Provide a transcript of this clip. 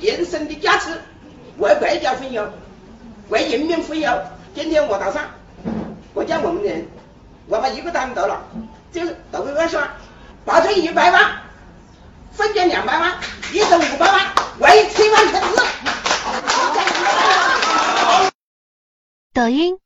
人生的价值，为国家分忧，为人民分忧。今天我打算，我叫我们的人，我把一个单得了，就是得了二十万，保这一百万分给两百万，一人五百万，为千万城市。抖音。